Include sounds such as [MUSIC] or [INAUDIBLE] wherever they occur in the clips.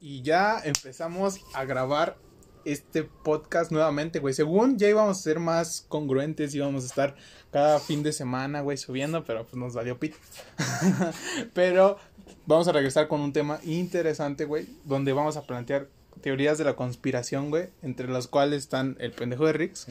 y ya empezamos a grabar este podcast nuevamente, güey. Según ya íbamos a ser más congruentes, íbamos a estar cada fin de semana, güey, subiendo, pero pues nos valió pit. [LAUGHS] pero vamos a regresar con un tema interesante, güey, donde vamos a plantear teorías de la conspiración, güey, entre las cuales están el pendejo de Rix.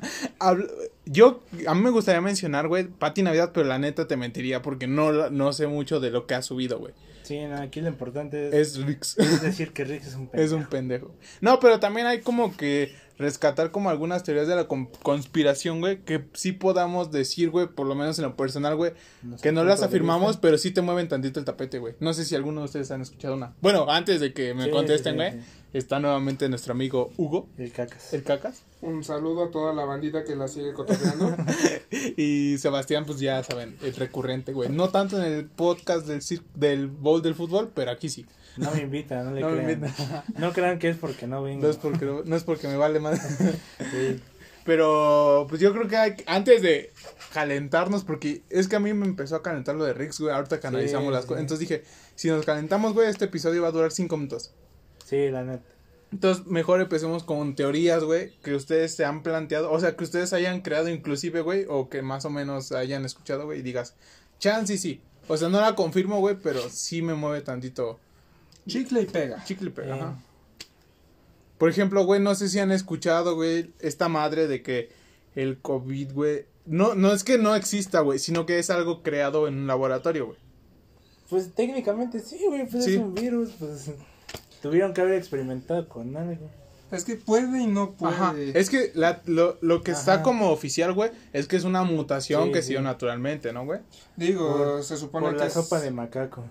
[LAUGHS] Yo, a mí me gustaría mencionar, güey, Pati Navidad, pero la neta te mentiría porque no, no sé mucho de lo que ha subido, güey. Sí, aquí lo importante es... Es Rix. Es decir que Rix es un pendejo. [LAUGHS] Es un pendejo. No, pero también hay como que rescatar como algunas teorías de la conspiración, güey, que sí podamos decir, güey, por lo menos en lo personal, güey, que no las afirmamos, pero sí te mueven tantito el tapete, güey. No sé si alguno de ustedes han escuchado una. Bueno, antes de que me contesten, güey, está nuevamente nuestro amigo Hugo. El Cacas. El Cacas. Un saludo a toda la bandita que la sigue cotorreando. [LAUGHS] y Sebastián, pues ya saben, es recurrente, güey. No tanto en el podcast del, del bowl del fútbol, pero aquí sí. No me invita, no le crean. [LAUGHS] No crean que es porque no vengo. No es porque, no, es porque me vale más. [LAUGHS] Pero, pues yo creo que hay, antes de calentarnos, porque es que a mí me empezó a calentar lo de Rix, güey, ahorita que analizamos las cosas. Entonces dije, si nos calentamos, güey, este episodio va a durar cinco minutos. Sí, la neta. Entonces, mejor empecemos con teorías, güey, que ustedes se han planteado, o sea, que ustedes hayan creado inclusive, güey, o que más o menos hayan escuchado, güey, y digas, chance y sí. O sea, no la confirmo, güey, pero sí me mueve tantito Chicle y pega. Chicle y pega, ajá. Por ejemplo, güey, no sé si han escuchado, güey, esta madre de que el COVID, güey, no, no es que no exista, güey, sino que es algo creado en un laboratorio, güey. Pues técnicamente sí, güey, pues es un virus, pues tuvieron que haber experimentado con algo. Es que puede y no puede. Ajá. Es que la, lo, lo que está como oficial, güey, es que es una mutación que se dio naturalmente, ¿no, güey? Digo, se supone por que la sopa de macaco.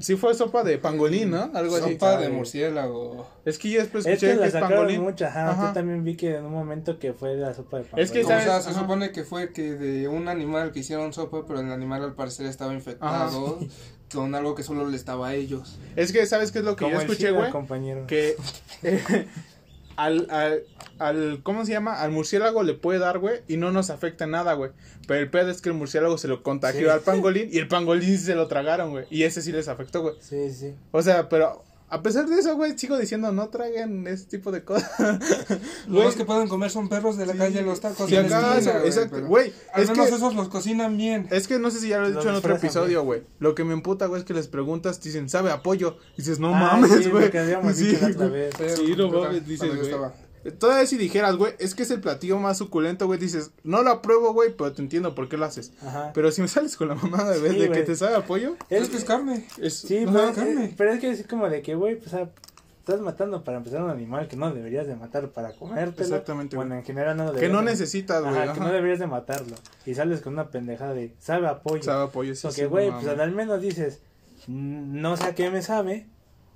Sí fue sopa de pangolín, ¿no? Algo así. Sopa de murciélago. Es que yo después escuché es que, es pangolín. Mucha, ajá, Yo también vi que en un momento que fue la sopa de pangolín. Es que, o sea, se supone que fue que de un animal que hicieron sopa, pero el animal al parecer estaba infectado con algo que solo le estaba a ellos. Es que, ¿sabes qué es lo que yo escuché, güey? Que [LAUGHS] al, al, al, ¿cómo se llama? Al murciélago le puede dar, güey, y no nos afecta nada, güey. Pero el pedo es que el murciélago se lo contagió al pangolín [LAUGHS] y el pangolín se lo tragaron, güey. Y ese sí les afectó, güey. Sí, sí. O sea, pero a pesar de eso, güey, sigo diciendo, no traigan ese tipo de cosas. [LAUGHS] Los que pueden comer son perros de la calle los tacos. Acaso, exacto, güey. Al menos esos los cocinan bien. Es que no sé si ya lo he dicho en otro episodio, güey. Lo que me emputa, güey, es que les preguntas, dicen, ¿sabe apoyo? Y dices, no ah, mames, güey. [LAUGHS] Sí, sí, no mames, dices, güey. Todavía si dijeras, güey, es que es el platillo más suculento, güey, dices, no lo apruebo, güey, pero te entiendo por qué lo haces. Ajá. Pero si me sales con la mamada de, de que te sabe apoyo. Es que es carne. Es, sí, pero, es carne. pero es que es como de que, güey, pues, estás matando para empezar un animal que no deberías de matar para comértelo. Exactamente. Bueno, en general no lo Que no necesitas, güey. Ajá, que no deberías de matarlo. Y sales con una pendejada de, sabe apoyo. Sabe apoyo, sí. Porque, güey, pues al menos dices, no sé a qué me sabe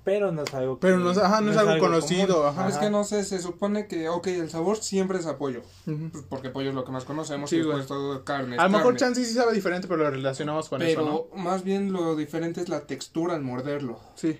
pero no es algo pero no, ajá, no, es, algo, conocido ajá. es que no sé se supone que ok el sabor siempre es apoyo pues porque pollo es lo que más conocemos y después todo carne a lo mejor chance sí sabe diferente pero lo relacionamos con eso ¿no? más bien lo diferente es la textura al morderlo sí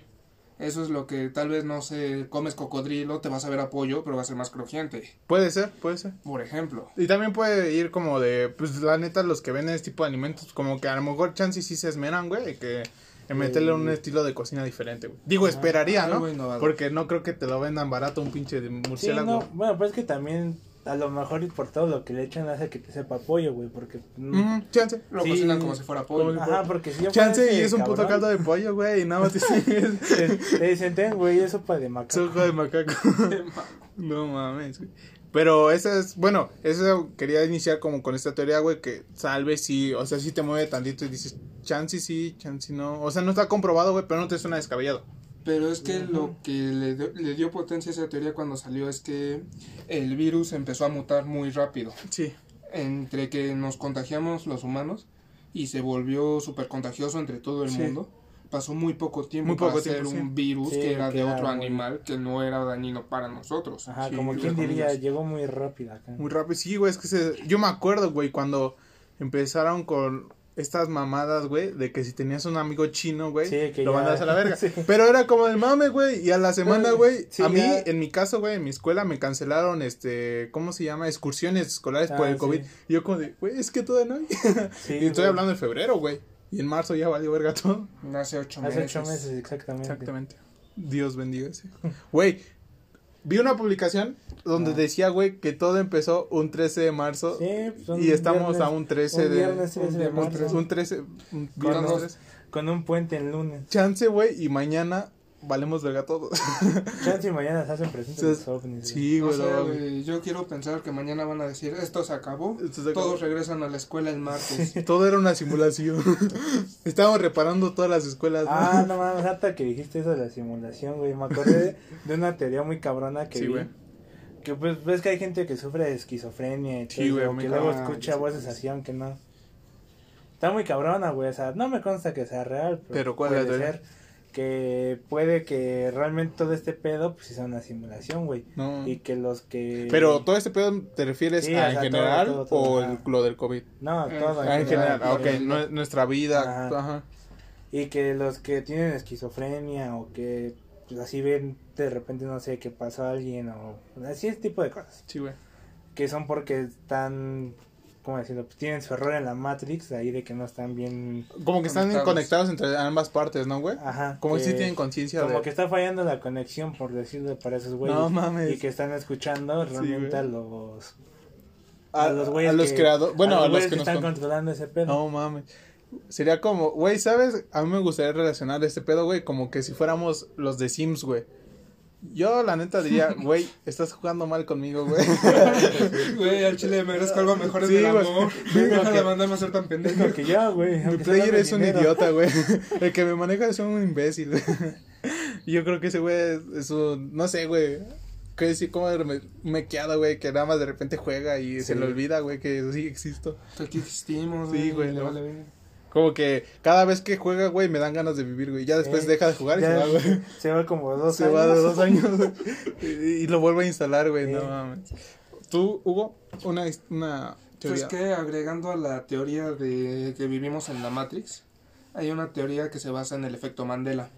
eso es lo que tal vez no sé, comes cocodrilo, te vas a ver apoyo, pero va a ser más crujiente. Puede ser, puede ser. Por ejemplo. Y también puede ir como de, pues la neta, los que venden este tipo de alimentos, como que a lo mejor chance sí se esmeran, güey, que en meterle un estilo de cocina diferente, güey. Digo, esperaría, ¿no? Porque no creo que te lo vendan barato un pinche de murciélago. Sí, no. Bueno, pues es que también a lo mejor y por todo lo que le echan hace que te sepa pollo, güey, porque... Mm, chance. Lo cocinan como si fuera pollo. Ajá, porque si yo Chance y es un puto caldo de pollo, güey, y nada más [LAUGHS] te dicen, ten, güey, es sopa de macaco. Sopa de macaco. [LAUGHS] [LAUGHS] no mames, güey. Pero esa es, bueno, eso quería iniciar como con esta teoría, güey, que salve si, o sea, si te mueve tantito y dices, chance sí, chance no. O sea, no está comprobado, güey, pero no te suena descabellado. Pero es que lo que le, le, dio potencia a esa teoría cuando salió es que el virus empezó a mutar muy rápido. Sí. Entre que nos contagiamos los humanos y se volvió súper contagioso entre todo el mundo pasó muy poco tiempo muy para ser un virus que era de otro animal que no era dañino para nosotros. Ajá, como quien diría, llegó muy rápido acá. Muy rápido, sí, güey, es que se... yo me acuerdo, güey, cuando empezaron con estas mamadas, güey, de que si tenías un amigo chino, güey, lo mandas a la verga. [LAUGHS] Pero era como el mame, güey, y a la semana, güey, a mí, en mi caso, güey, en mi escuela me cancelaron, este, ¿cómo se llama? Excursiones escolares por ah, el COVID. Y yo como de, güey, es que todavía no hay. [LAUGHS] y estoy hablando de febrero, güey. Y en marzo ya valió verga todo. Hace ocho meses. Hace ocho meses, exactamente. Exactamente. Dios bendiga ese. [LAUGHS] Güey, vi una publicación donde Ah. decía, güey, que todo empezó un 13 de marzo Sí, pues, un y estamos viernes- a un 13 un de... viernes 13 de un marzo. 13, un 13, un viernes Con- 13. Con un puente en lunes. Chance, güey, y mañana valemos verga todos. [LAUGHS] Chance y mañana se hacen presentes los ovnis. güey. sí, No güey. no, yo quiero pensar que mañana van a decir, esto se acabó, Esto se acabó. todos regresan a la escuela el martes. [LAUGHS] Todo era una simulación. [LAUGHS] Estábamos reparando todas las escuelas. ¿no? Ah, no mames, hasta que dijiste eso de la simulación, güey. Me acordé de una teoría muy cabrona que Sí, vi. güey. Que pues ves que hay gente que sufre de esquizofrenia y todo Sí, muy que luego escucha Ah, voces sí, así, aunque no. Está muy cabrona, güey. O sea, no me consta que sea real, pero, Pero, ¿cuál es la puede teoría? ser que puede que realmente todo este pedo pues sea una simulación, güey. No. Y que los que... Pero todo este pedo te refieres Sí, a o en general todo, todo, todo, o ajá. el- lo del COVID. No, Eh, todo. Ah, en general, ah, ok, general. nue- nuestra vida, Ajá. ajá. Y que los que tienen esquizofrenia o que pues, así ven de repente, no sé, que pasó a alguien o así ese tipo de cosas. Sí, güey. Que son porque están, ¿cómo decirlo? Pues tienen su error en la Matrix, ahí de que no están bien... Como que están Conectados. entre ambas partes, ¿no, güey? Ajá. Como que sí tienen conciencia Como de... que está fallando la conexión, por decirlo para esos güeyes. No mames. Y que están escuchando realmente a los... a, a los güeyes a los que- creadores, bueno, a los, que, nos están con- controlando ese pedo. No mames. Sería como, güey, ¿sabes? A mí me gustaría relacionar este pedo, güey, como que si fuéramos los de Sims, güey. Yo, la neta, diría, [LAUGHS] güey, estás jugando mal conmigo, güey. [LAUGHS] Güey, al chile merezco algo mejor en Sí, el güey. amor. Sí, Deja de mandarme a ser tan pendejo. que yo, güey. Mi player es un dinero. idiota, güey. [LAUGHS] El que me maneja es un imbécil, güey. Y Yo creo que ese güey es, un, no sé, güey. Que sí, como me, mequeado, güey, que nada más de repente juega y se le olvida, güey, que sí existo. Aquí existimos, Sí, güey, le no. vale. Como que cada vez que juega, güey, me dan ganas de vivir, güey. Ya después Eh, deja de jugar y se va, güey. [LAUGHS] Se va como dos Se años. va de dos años güey. y, y lo vuelve a instalar, güey. No Sí. mames. Tú, Hugo, una, una Pues teoría. que agregando a la teoría de que vivimos en la Matrix, hay una teoría que se basa en el efecto Mandela.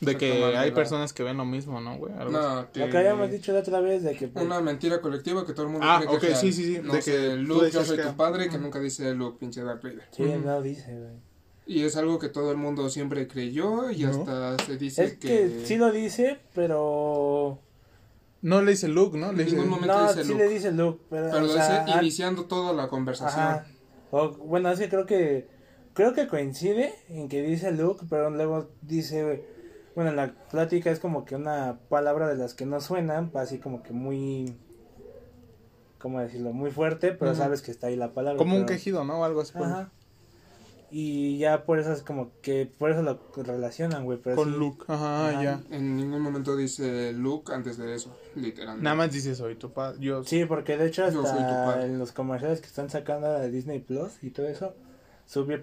De que hay personas que ven lo mismo, ¿no, güey? Algo así. No, que Lo que habíamos dicho la otra vez de que pues, una mentira colectiva que todo el mundo Ah, cree que ok, sí, sí, sí, No de sé, que Luke, yo soy que- tu padre, que nunca dice Luke, pinche Darth Vader. sí, Ujú. no dice, güey. Y es algo que todo el mundo siempre creyó y No. hasta se dice Es que sí lo dice, pero No le dice Luke, ¿no? Le En dice... ningún momento no, dice sí Luke. le dice Luke, pero, Pero o sea, dice an- iniciando toda la conversación. Ajá. O, bueno, es que creo que creo que coincide en que dice Luke, pero luego dice, bueno, la plática es como que una palabra de las que no suenan, así como que muy ¿cómo decirlo? Muy fuerte, pero sabes que está ahí la palabra. Como un quejido, ¿no? O algo así. por- Ajá. Y ya por eso es como que por eso lo relacionan, güey, pero Con sí- Luke. Ajá, Ajá. ya. En ningún momento dice Luke antes de eso, literalmente. Nada más dice soy tu padre. Yo... Sí, porque de hecho Yo soy tu hasta padre. en los comerciales que están sacando de Disney Plus y todo eso,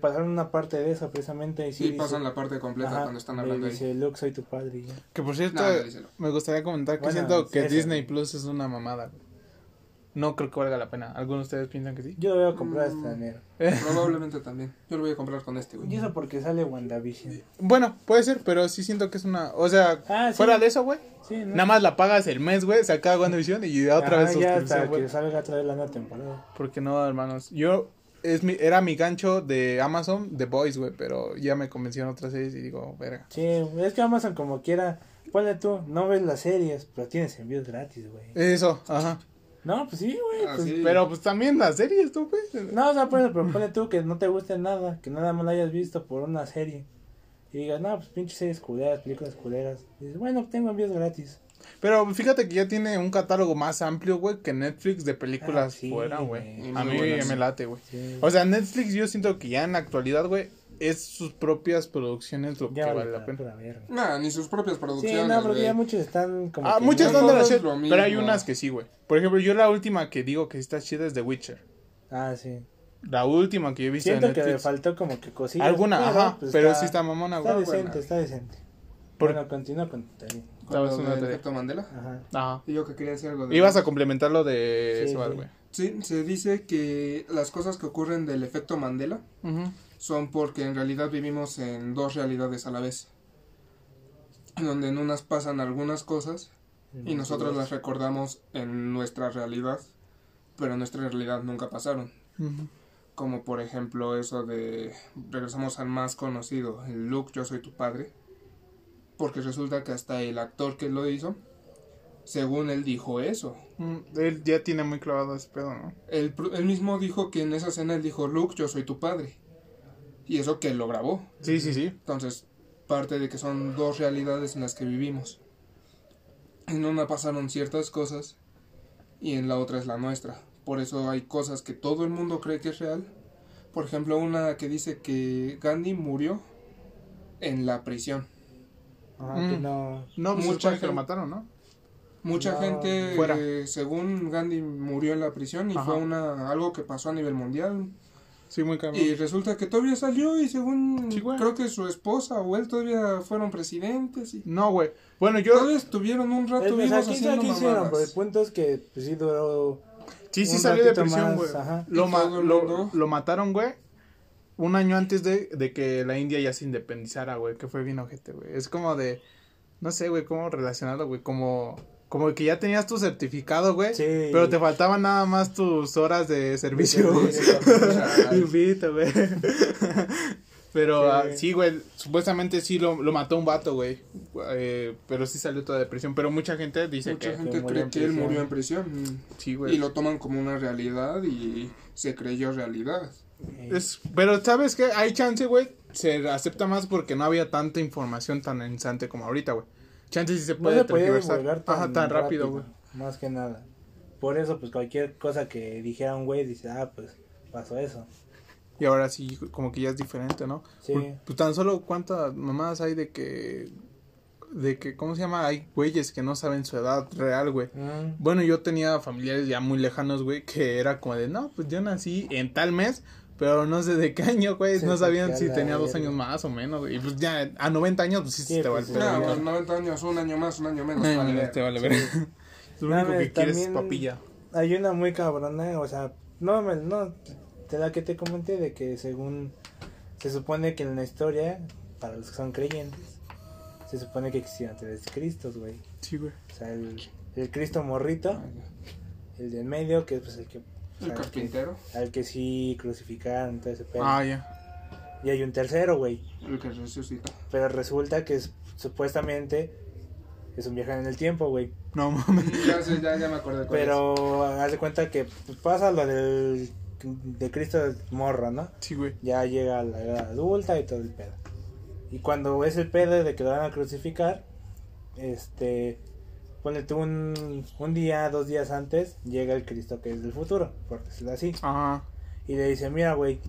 pasaron una parte de eso precisamente y sí, dice- pasan la parte completa Ajá, cuando están hablando ahí. dice, Luke, soy tu padre. ya. Que por cierto, No, me gustaría comentar que Bueno, siento que ese, Disney. Plus es una mamada. No creo que valga la pena. ¿Algunos de ustedes piensan que sí? Yo lo voy a comprar Mm. hasta enero. [LAUGHS] Probablemente también. Yo lo voy a comprar con este, güey. Y eso porque sale WandaVision. Bueno, puede ser, pero sí siento que es una... O sea, Ah, sí. fuera de eso, güey. Sí, ¿no? Nada más la pagas el mes, güey, se acaba WandaVision y otra Ajá, vez ya suscripción, hasta que salga otra vez la nueva temporada. Porque no, hermanos. Yo es mi, era mi gancho de Amazon, The Boys, güey, pero ya me convencieron otras series y digo, verga. Sí, es que Amazon como quiera, ponle tú, no ves las series, pero tienes envíos gratis, güey. Eso, ajá. No, pues sí, güey. Ah, pues- sí. Pero pues también las series, tú, güey. No, o sea, pues, pero ponle tú que no te guste nada, que nada más la hayas visto por una serie. Y digas, no, pues pinches series culeras, películas culeras. Y dices, bueno, tengo envíos gratis. Pero fíjate que ya tiene un catálogo más amplio, güey, que Netflix de películas Ah, sí, fuera, güey. A mí buenas. me late, güey. Sí. O sea, Netflix yo siento que ya en la actualidad, güey, es sus propias producciones lo ya que vale la pena. verga. Nah, ni sus propias Sí, producciones, no, porque ya muchos están como. Ah, muchas no de todo la pero hay unas que sí, güey. Por ejemplo, yo la última que digo que sí está chida es The Witcher. Ah, sí. La última que yo he visto Siento en que le Netflix. faltó como que cosillas. Alguna, pero, ajá, pues, pero sí está mamona, Está güey. decente, buena. está decente. Por- Bueno, continúa con tu teoría. Lo una efecto Mandela. Ajá. Ajá. Y yo que quería decir algo de Ibas a complementar lo de Sí, Sebas, sí. güey. Sí, se dice que las cosas que ocurren del efecto Mandela son porque en realidad vivimos en dos realidades a la vez. Donde en unas pasan algunas cosas y nosotros las recordamos en nuestra realidad, pero en nuestra realidad nunca pasaron. Como por ejemplo eso de, regresamos al más conocido, el Luke, yo soy tu padre. Porque resulta que hasta el actor que lo hizo, según él dijo eso. Mm, él ya tiene muy clavado ese pedo, ¿no? Él, él mismo dijo que en esa escena él dijo, Luke, yo soy tu padre. Y eso que él lo grabó. Sí, sí, sí. Entonces, parte de que son dos realidades en las que vivimos. En una pasaron ciertas cosas y en la otra es la nuestra. Por eso hay cosas que todo el mundo cree que es real. Por ejemplo, una que dice que Gandhi murió en la prisión. Que no. No, pues Mucha mucha que lo gente- mataron, ¿no? Mucha No, gente, fuera. eh, según Gandhi, murió en la prisión y Ajá. fue una algo que pasó a nivel mundial. Sí, muy cabrón. Y resulta que todavía salió y según Sí, creo que su esposa o él todavía fueron presidentes y No, güey. Bueno, yo. todavía estuvieron un rato pues, vivos aquí haciendo aquí hicieron, pero el mamadas. punto es que pues, sí duró. Sí, sí salió de prisión, güey. Lo, ma- lo, lo mataron, güey. Un año antes de, de que la India ya se independizara, güey. Que fue bien ojete, güey. Es como de. No sé, güey, cómo relacionarlo, güey. Como. Como que ya tenías tu certificado, güey. Sí. Pero te faltaban nada más tus horas de servicio. [LAUGHS] Invito, güey. Pero Sí. ah, sí, güey, supuestamente sí lo, lo mató un vato, güey. Eh, pero sí salió toda de prisión. Pero mucha gente dice Mucha que gente murió cree en que él prisión. murió en prisión sí, y güey. lo toman como una realidad y se creyó realidad. Es, pero sabes que hay chance, güey. Se acepta más porque no había tanta información tan insante como ahorita, güey. Chance sí se No puede tan, Ajá, tan rápido, güey. Más que nada. Por eso, pues cualquier cosa que dijera un güey, dice, ah, pues pasó eso. Y ahora sí, como que ya es diferente, ¿no? Sí. Pues, pues tan solo cuántas mamadas hay de que. De que, ¿cómo se llama? Hay güeyes que no saben su edad real, güey. Mm, Bueno, yo tenía familiares ya muy lejanos, güey, que era como de, no, pues yo nací en tal mes, pero no sé de qué año, güey, no te sabían si tenía dos años más o menos, güey. Y pues ya a 90 años, pues sí, Sí, te va pues, sí. pedo, No, a los 90 años, un año más, un año menos. Vale te vale ver. [LAUGHS] Lo único que quieres es también- papilla. Hay una muy cabrona, o sea, no, me- no, de la que te comenté de que según se supone que en la historia, para los que son creyentes, se supone que existían tres Cristos, güey. Sí, güey. O sea, el, el Cristo morrito, el del medio, que es pues, el que... El sea, el que- carpintero, al que sí crucificaron, todo ese pedo. Ah, ya. Y hay un tercero, güey. el que resucita. Pero resulta que es, supuestamente es un viaje en el tiempo, güey. No mames. Ya, sé, ya, ya me cuál es. Pero haz de cuenta que pues, pasa lo del de Cristo morro, ¿no? Sí, güey. Ya llega a la edad adulta y todo el pedo. Y cuando es el pedo de que lo van a crucificar, este, ponle tú un, un día, dos días antes, llega el Cristo que es del futuro, por decirlo así. Ajá. Y le dice, mira, güey,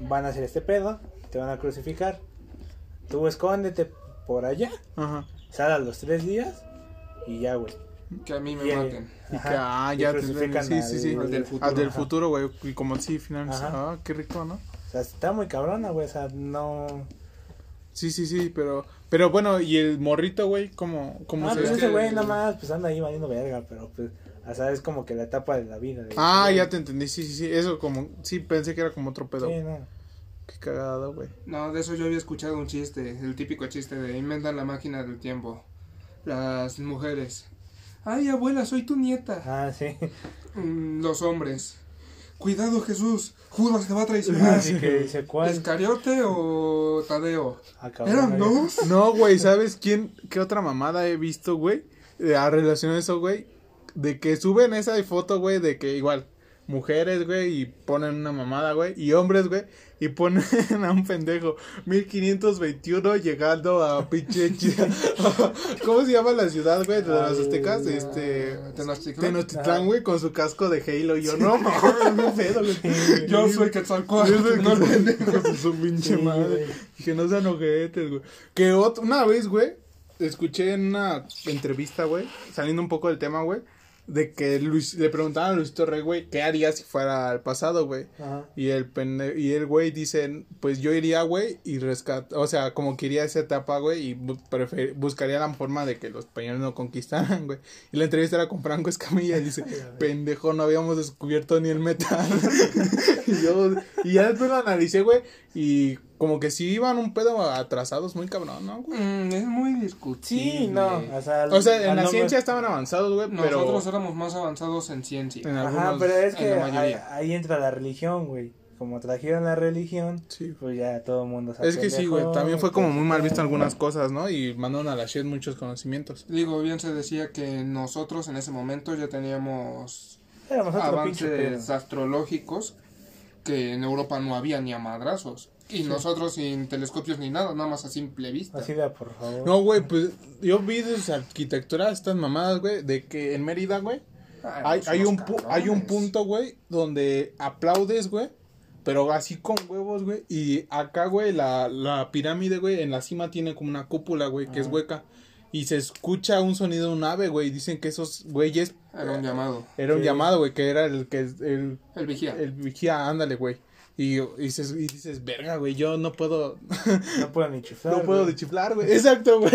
van a hacer este pedo, te van a crucificar. Tú escóndete por allá, Ajá. sal a los tres días y ya, güey. Que a mí me Y, maten. Y que, ah, y ya te crucifican Sí, sí, sí. al- Al del futuro. Al del futuro, güey. Y como sí, finalmente. Ajá. Ah, qué rico, ¿no? O sea, está muy cabrona, güey, o sea, no... Sí, sí, sí, pero. Pero bueno, ¿y el morrito, güey? ¿Cómo, cómo Ah, se pues es ese güey nada más, pues anda ahí valiendo verga, pero pues, o sea, es como que la etapa de la vida. de- Ah, ya te entendí, sí, sí, sí, eso como, sí, pensé que era como otro pedo. Sí, no. Qué cagado, güey. No, de eso yo había escuchado un chiste, el típico chiste de inventan la máquina del tiempo. Las mujeres. Ay, abuela, soy tu nieta. Ah, sí. Mm, Los hombres. Cuidado, Jesús. Judas te va a traicionar. Así que dice, ¿cuál? ¿Escariote o Tadeo? Ah, ¿Eran dos? No, güey, ¿sabes quién, qué otra mamada he visto, güey? A relación a eso, güey, de que suben esa foto, güey, de que igual, mujeres, güey, y ponen una mamada, güey, y hombres, güey, y ponen [LAUGHS] a un pendejo, 1521 llegando a pinche... [LAUGHS] [LAUGHS] ¿Cómo se llama la ciudad, güey, de los aztecas? Este... Tenochtitlán. Tenochtitlán, güey, con su casco de Halo, y yo, no, mames, qué pedo, güey. Yo soy Quetzalcóatl. Yo soy no que- pendejo. Su pinche madre. Dije, no sean ojetes, güey. Que ot- una vez, güey, escuché en una entrevista, güey, saliendo un poco del tema, güey, de que Luis, le preguntaban a Luisito Rey, güey, ¿qué haría si fuera al pasado, güey? Y el pende y el güey dice, pues yo iría, güey, y rescat, o sea, como que iría a esa etapa, güey, y bu- prefer- buscaría la forma de que los españoles no conquistaran, [LAUGHS] güey. Y la entrevista era con Franco Escamilla y dice, [LAUGHS] pendejo, no habíamos descubierto ni el metal. [LAUGHS] y yo, y ya después lo analicé, güey, y como que sí iban un pedo atrasados muy cabrón, ¿no, güey? Mm, es muy discutible. Sí, no, o sea... O sea, en la nombre- ciencia estaban avanzados, güey, pero Nosotros éramos más avanzados en ciencia. en Ajá, algunos, pero es en que la ahí, mayoría. ahí entra la religión, güey. como trajeron la religión, pues ya todo el mundo Es que sí, güey, también fue como muy mal visto algunas cosas, ¿no? Y mandaron a la shit muchos conocimientos. Digo, bien se decía que nosotros en ese momento ya teníamos avances astrológicos que en Europa no había ni a madrazos. Y nosotros sin telescopios ni nada, nada más a simple vista. Así de, por favor. No, güey, pues yo vi de arquitectura, estas mamadas, güey, de que en Mérida, güey, hay, hay, un hay un punto, güey, donde aplaudes, güey, pero así con huevos, güey. Y acá, güey, la, la pirámide, güey, en la cima tiene como una cúpula, güey, que es hueca. Y se escucha un sonido de un ave, güey. Dicen que esos güeyes. Era un llamado. Era un llamado, güey, que era el que. El, el vigía. El vigía, ándale, güey. Y, y, dices, y dices, verga, güey, yo no puedo. No puedo ni chiflar. [LAUGHS] No puedo ni chiflar, güey. [LAUGHS] Exacto, güey.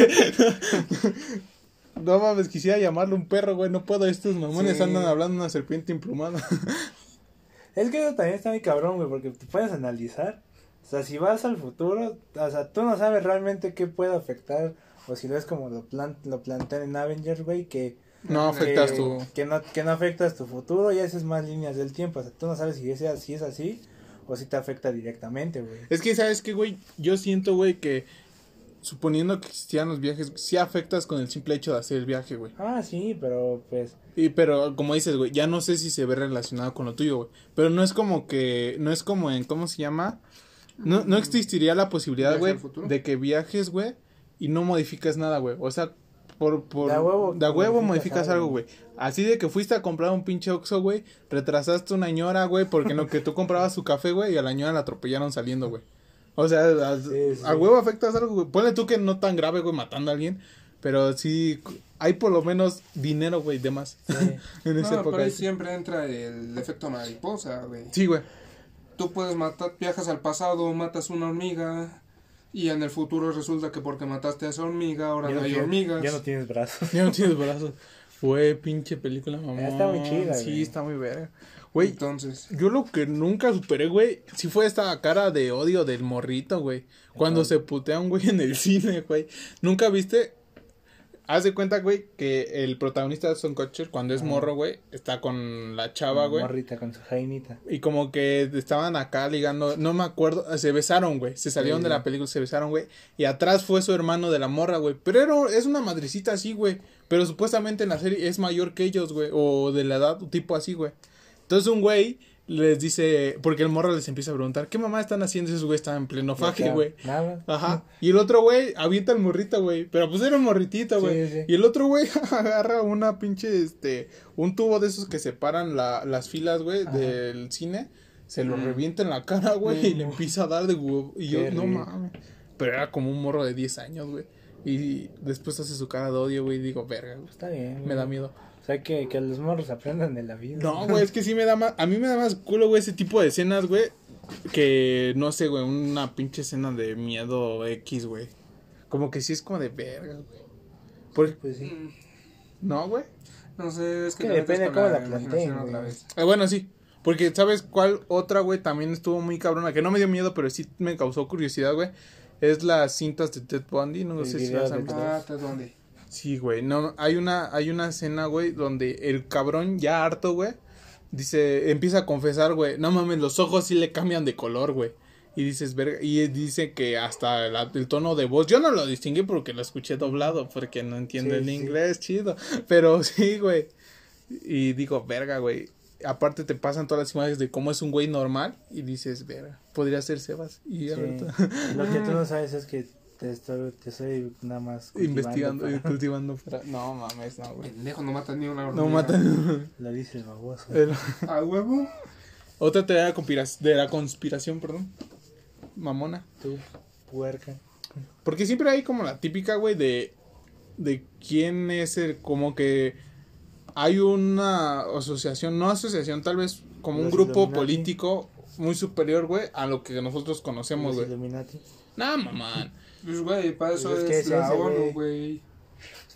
no mames, quisiera llamarle un perro, güey. No puedo. Estos mamones andan hablando una serpiente emplumada. [LAUGHS] es que eso también está muy cabrón, güey, porque te puedes analizar. O sea, si vas al futuro, o sea, tú no sabes realmente qué puede afectar. O si ves como lo, plan lo plantean en Avengers, güey, que no afectas tu que no que no afectas tu futuro y haces más líneas del tiempo o sea tú no sabes si es, si es así o si te afecta directamente, güey. Es que, ¿sabes qué, güey? Yo siento, güey, que suponiendo que existían los viajes, sí afectas con el simple hecho de hacer el viaje, güey. Ah, sí, pero pues... Y pero como dices, güey, ya no sé si se ve relacionado con lo tuyo, güey. Pero no es como que, no es como en, ¿cómo se llama? No, no existiría la posibilidad, güey, de que viajes, güey, y no modificas nada, güey. O sea, por, por, de huevo, de huevo modificas algo, güey. Así de que fuiste a comprar un pinche Oxxo, güey, retrasaste una ñora, güey, porque en lo que tú comprabas su café, güey, y a la ñora la atropellaron saliendo, güey. O sea, a, huevo afectas algo, güey. Ponle tú que no tan grave, güey, matando a alguien, pero sí hay por lo menos dinero, güey, de más. [LAUGHS] en esa época. Pero ahí siempre entra el efecto mariposa, güey. Sí, güey. Tú puedes matar, viajas al pasado, matas una hormiga, y en el futuro resulta que porque mataste a esa hormiga, ahora no, hay hormigas. Ya no tienes brazos. Ya no tienes brazos. Fue pinche película, mamá. Está muy chida, Sí, está muy verga. Güey, entonces. Yo lo que nunca superé, güey, sí fue esta cara de odio del morrito, güey. Cuando se putea un güey en el cine, güey. ¿Nunca viste Haz de cuenta, güey, que el protagonista de Son Kutcher, cuando es morro, güey, está con la chava, güey. Morrita, con su jainita. Y como que estaban acá ligando, no me acuerdo, se besaron, güey. Se salieron de la película, se besaron, güey. Y atrás fue su hermano de la morra, güey. Pero es una madrecita así, güey. Pero supuestamente en la serie es mayor que ellos, güey. O de la edad, tipo así, güey. Entonces un güey les dice, porque el morro les empieza a preguntar, ¿qué mamá están haciendo? Esos güey están en pleno faje, güey. Nada. Ajá. Y el otro güey avienta el morrito, güey. Pero pues era un morritito, güey. Y el otro güey [LAUGHS] agarra una pinche, este, un tubo de esos que separan la, las filas, güey, del cine. Se lo revienta en la cara, güey, y le empieza a dar de huevo. Y yo, no mames. Pero era como un morro de 10 años, güey. Y después hace su cara de odio, güey, y digo, verga, güey. Está bien. Me da miedo. O sea, que, que los morros aprendan de la vida. No, güey, es que sí me da más. A mí me da más culo, güey, ese tipo de escenas, güey. Que no sé, güey, una pinche escena de miedo X, güey. Como que sí es como de verga, güey. Porque, pues sí. No, güey. No sé, es que, que depende cómo la, planteen, otra vez. Eh, bueno, sí. Porque, ¿sabes cuál otra, güey? También estuvo muy cabrona. Que no me dio miedo, pero sí me causó curiosidad, güey. Es las cintas de Ted Bundy. No sé si las han visto. Ah, Ted Bundy. Sí, güey. No, hay una, hay una escena, güey, donde el cabrón ya harto, güey, dice, empieza a confesar, güey, no mames, los ojos sí le cambian de color, güey. Y dices, verga, y dice que hasta el tono de voz, yo no lo distinguí porque lo escuché doblado, porque no entiendo el inglés, chido. Pero [LAUGHS] sí, güey. Y digo, verga, güey. Aparte te pasan todas las imágenes de cómo es un güey normal y dices, verga, podría ser Sebas. Y Lo que tú no [LAUGHS] sabes es que te estoy, te estoy nada más investigando y cultivando para... No mames, no, güey. Pendejo, no mata ni una No mata Lo dice el baboso. [LAUGHS] ¿A huevo? Otra teoría de la conspiración, perdón. Mamona. Tú, puerca. Porque siempre hay como la típica, güey, de... De quién es el... Como que... Hay una asociación, no asociación, tal vez como un grupo político muy superior, güey, a lo que nosotros conocemos, güey. Nah, mamá. Pues, güey, para eso pues es, la ONU, güey.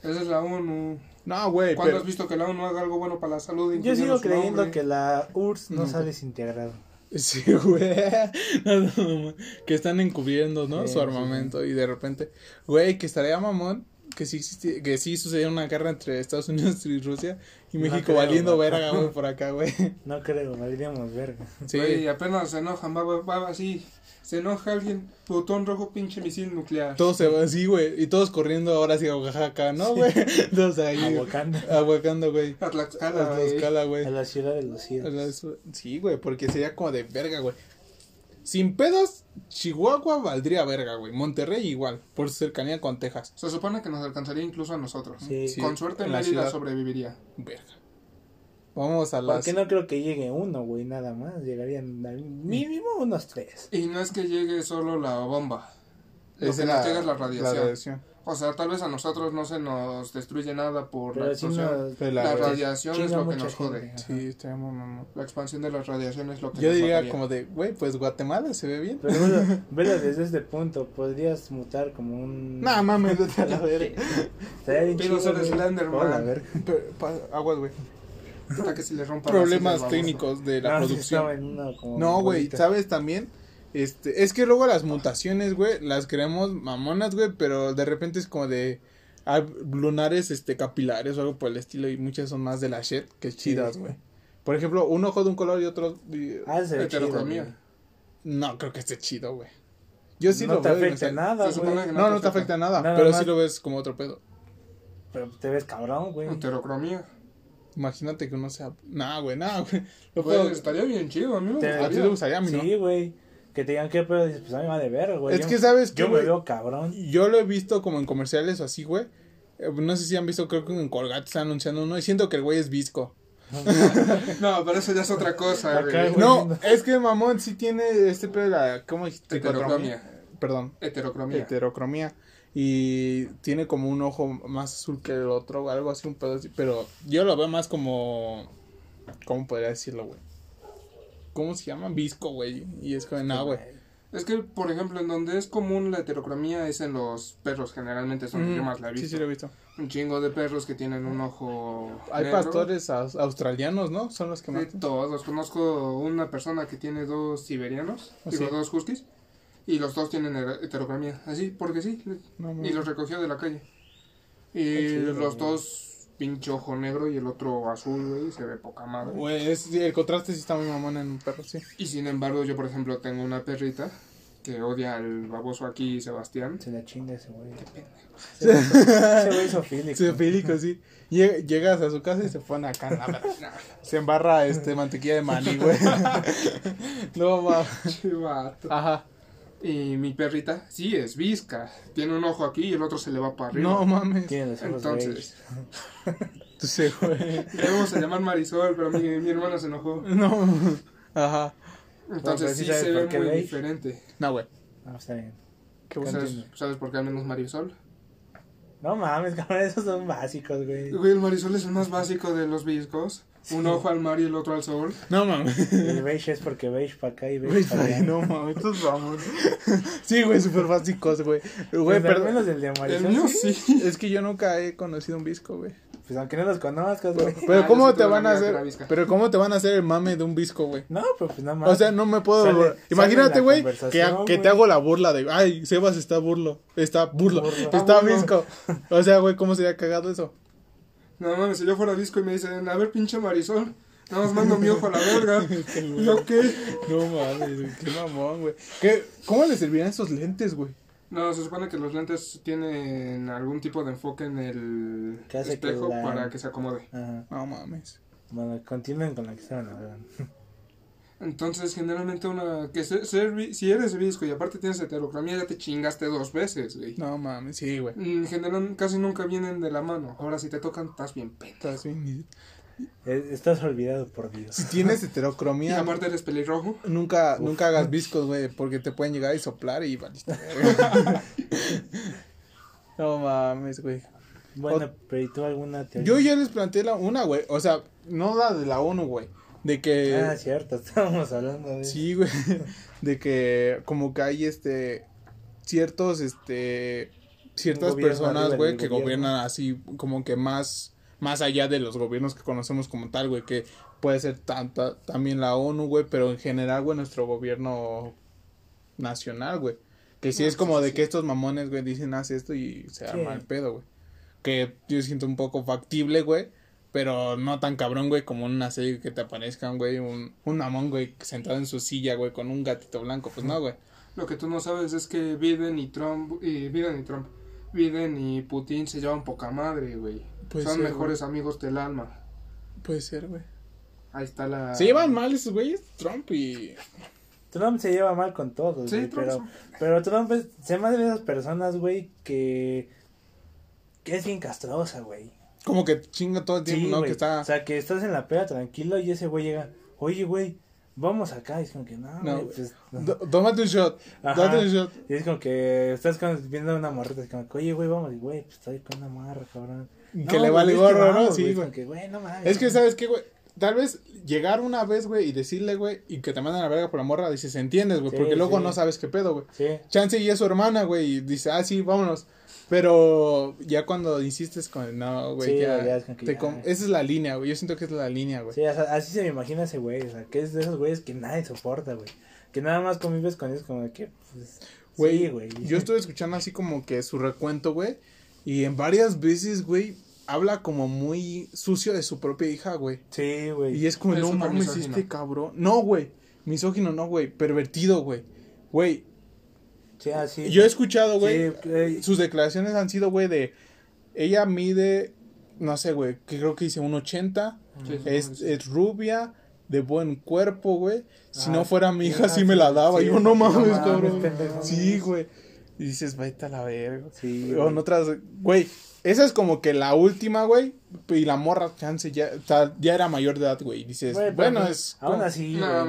Esa es la ONU. No, güey. ¿Cuándo has visto que la ONU haga algo bueno para la salud? Yo sigo creyendo que la URSS no, se ha desintegrado. Sí, güey. [LAUGHS] que están encubriendo, ¿no? Su armamento. Y de repente, güey, que estaría mamón que sí existía, que sí sucedió una guerra entre Estados Unidos y Rusia y México valiendo verga, güey, por [LAUGHS] acá, güey. No creo, valiríamos verga. Sí. Güey, apenas se enojan, va, va, así, se enoja alguien, botón rojo, pinche misil nuclear. Todos se van así, güey, y todos corriendo ahora hacia Oaxaca, ¿no, güey? [LAUGHS] todos ahí. Aguacando. Aguacando, güey. A Tlaxcala, güey. A la ciudad de los cielos. Sí, güey, porque sería como de verga, güey. Sin pedos, Chihuahua valdría verga, güey. Monterrey igual, por su cercanía con Texas. Se supone que nos alcanzaría incluso a nosotros. Sí. Con suerte en Mérida sobreviviría. Verga. Vamos a las... Porque no creo que llegue uno, güey, nada más. Llegarían mínimo unos tres. Y no es que llegue solo la bomba. Lo que la, la radiación. O sea, tal vez a nosotros no se nos destruye nada por la explosión. la, radiación es lo que nos jode. Sí, está muy La expansión de la radiación es lo que Yo diría como de, güey, pues Guatemala se ve bien. Pero [LAUGHS] velo, desde este punto, podrías mutar como un... Nah, mames, vete a la verga. [LAUGHS] Pero ser Slenderman. Aguas, güey. Para que se le rompa Problemas técnicos de la producción. no, güey, ¿sabes también? Este, es que luego las mutaciones, güey, las creemos mamonas, güey, pero de repente es como de lunares este capilares o algo por el estilo y muchas son más de la shit que chidas, güey. Por ejemplo, un ojo de un color y otro ah, heterocromía. no, creo que esté chido, güey. Yo sí no lo te afecta nada, güey. No, no, te afecta nada, pero sí lo ves como otro pedo. Pero te ves cabrón, güey. Heterocromía. Imagínate que uno sea, nah, güey, nah, güey. [LAUGHS] Pues, estaría bien chido, a mí me gustaría. A ti te gustaría, a mí no. Sí, güey que te digan qué pedo, dices, pues a mí me va de ver, güey. Es que sabes que. Yo me veo cabrón. Yo lo he visto como en comerciales o así, güey. Eh, no sé si han visto, creo que en Colgate está anunciando uno y siento que el güey es visco. [LAUGHS] no, pero eso ya es otra cosa, güey. No, es que mamón sí tiene este pedo de la. ¿Cómo dijiste? Heterocromía. Perdón. Heterocromía. Heterocromía. Y tiene como un ojo más azul que el otro, algo así, un pedo así. Pero yo lo veo más como. ¿Cómo podría decirlo, güey? ¿Cómo se llama? Visco, güey. Y es como, no, güey. Es que, por ejemplo, en donde es común la heterocromía es en los perros, generalmente son los que más la he visto. Sí, sí, lo he visto. Un chingo de perros que tienen un ojo. Hay pastores australianos, ¿no? Son los que más. Sí, todos. Conozco una persona que tiene dos siberianos, ¿Ah, digo, dos huskies, y los dos tienen heterocromía. Así, porque sí. y los recogió de la calle. Y los dos pinche ojo negro y el otro azul, güey, se ve poca madre. Güey, el contraste sí está muy mamón en un perro, sí. Y sin embargo, yo, por ejemplo, tengo una perrita que odia al baboso aquí, Sebastián. Se le chinga ese güey. Qué pendejo. Se ve isofílico. Isofílico, sí. Llegas a su casa y se pone acá la [LAUGHS] Se embarra este mantequilla de maní, güey. [LAUGHS] no mames. Ajá. Y mi perrita, sí, es visca. Tiene un ojo aquí y el otro se le va para arriba. No mames. Entonces. Tú sé, güey. Le vamos a llamar Marisol, pero mi, mi hermana se enojó. No. Ajá. Entonces sí se ve muy diferente. No, güey. Ah, está bien. ¿Qué ¿Sabes, ¿Sabes por qué al menos Marisol? No mames, [LAUGHS] cabrón, esos son básicos, güey. Güey, el Marisol es el más básico de los viscos. Un ojo al mar y el otro al sol. No mames. El beige es porque beige para acá y beige para allá. No mames, estos vamos. Sí, güey, súper básicos, güey. Güey, pero. menos el de. El mío sí. Es que yo nunca he conocido un visco, güey. Pues aunque no los conozcas, güey. Pero, ¿cómo ah, te van a hacer? Pero ¿cómo te van a hacer el mame de un visco, güey? No, pues, pues nada más. O sea, no me puedo. Imagínate, güey, que, que te hago la burla de. Ay, Sebas está burlo. Está burlo. Está visco. O sea, güey, ¿cómo sería cagado eso? No mames, si yo fuera visco y me dicen, a ver, pinche Marisol. Nada más mando mi ojo a la verga. [LAUGHS] ¿Yo qué? No mames, qué mamón, güey. ¿Qué? ¿Cómo le servirían esos lentes, güey? No, se supone que los lentes tienen algún tipo de enfoque en el espejo para que se acomode. Ajá. No mames. Bueno, continúen con la que estaban hablando. [LAUGHS] Entonces, generalmente una que ser, si eres visco y aparte tienes heterocromía, ya te chingaste dos veces, güey. No mames, sí, güey. En general casi nunca vienen de la mano. Ahora si te tocan, estás bien pena. Estás bien. Eh, estás olvidado por Dios. Si tienes heterocromía. [LAUGHS] Y aparte eres pelirrojo. Nunca, nunca hagas viscos, güey, porque te pueden llegar y soplar y valiste. [LAUGHS] no mames, güey. Bueno, pero ¿y tú alguna teoría? Yo ya les planteé la, una, güey. O sea, no la de la ONU, güey. De que. Ah, cierto, [LAUGHS] estábamos hablando de Sí, güey. De que como que hay este. Ciertos, este. Ciertas personas, güey, que gobiernan así como que más más allá de los gobiernos que conocemos como tal, güey, que puede ser tanta, también la ONU, güey, pero en general, güey, nuestro gobierno nacional, güey. Que sí es como de que estos mamones, güey, dicen, haz esto y se arma el pedo, güey. que yo siento un poco factible, güey. Pero no tan cabrón, güey, como una serie que te aparezcan, güey, un, un mamón, güey, sentado en su silla, güey, con un gatito blanco. Pues no, güey. Lo que tú no sabes es que Biden y Trump, y Biden y Trump, Biden y Putin se llevan poca madre, güey. Son mejores amigos del alma. Puede ser, güey. Ahí está la... Se llevan mal esos güeyes, Trump y... Trump se lleva mal con todos, sí, pero, pero Trump es, se más de esas personas, güey, que, que es bien castrosa, güey. Como que chinga todo el tiempo, ¿no? Que está... O sea, que estás en la peda tranquilo y ese güey llega, oye, güey, vamos acá. Y es como que, no, no pues, Tómate un shot. Date un shot. Y es como que estás viendo una morrita. Es como que, oye, güey, vamos. Y, güey, pues estoy con una morra, cabrón. Que le vale gorro, ¿no? Sí, güey. Que, güey, no mames. Es que, ¿sabes qué, güey? Tal vez llegar una vez, güey, y decirle, güey, y que te mandan a la verga por la morra, dices, ¿entiendes, güey? porque luego no sabes qué pedo, güey. Sí. Chance y es su hermana, güey, y dice, ah, sí, vámonos. Pero ya cuando insistes con no, güey, ya, ya, es que esa es la línea, güey. Yo siento que es la línea, güey. Sí, así se me imagina ese güey, o sea, que es de esos güeyes que nadie soporta, güey. Que nada más convives con ellos como de que, pues, güey, güey. Yo estoy escuchando así como que su recuento, güey, y en varias veces, güey, habla como muy sucio de su propia hija, güey. Sí, güey. Y es como, no mames, este cabrón. No, güey. Misógino, no, güey. Pervertido, güey. Güey. Sí, así. Yo he escuchado, güey. sus declaraciones han sido, güey, de. Ella mide. No sé, güey. Que creo que dice un 80. es, es rubia. De buen cuerpo, güey. Si no ah, fuera mi hija, sí, me la daba. yo, no mames, cabrón. Sí, güey. Y dices, vete a la verga. Sí. O en otras. Güey esa es como que la última, güey. Y la morra, chance, ya, ya era mayor de edad, güey. Dices, bueno, es. Aún así, no,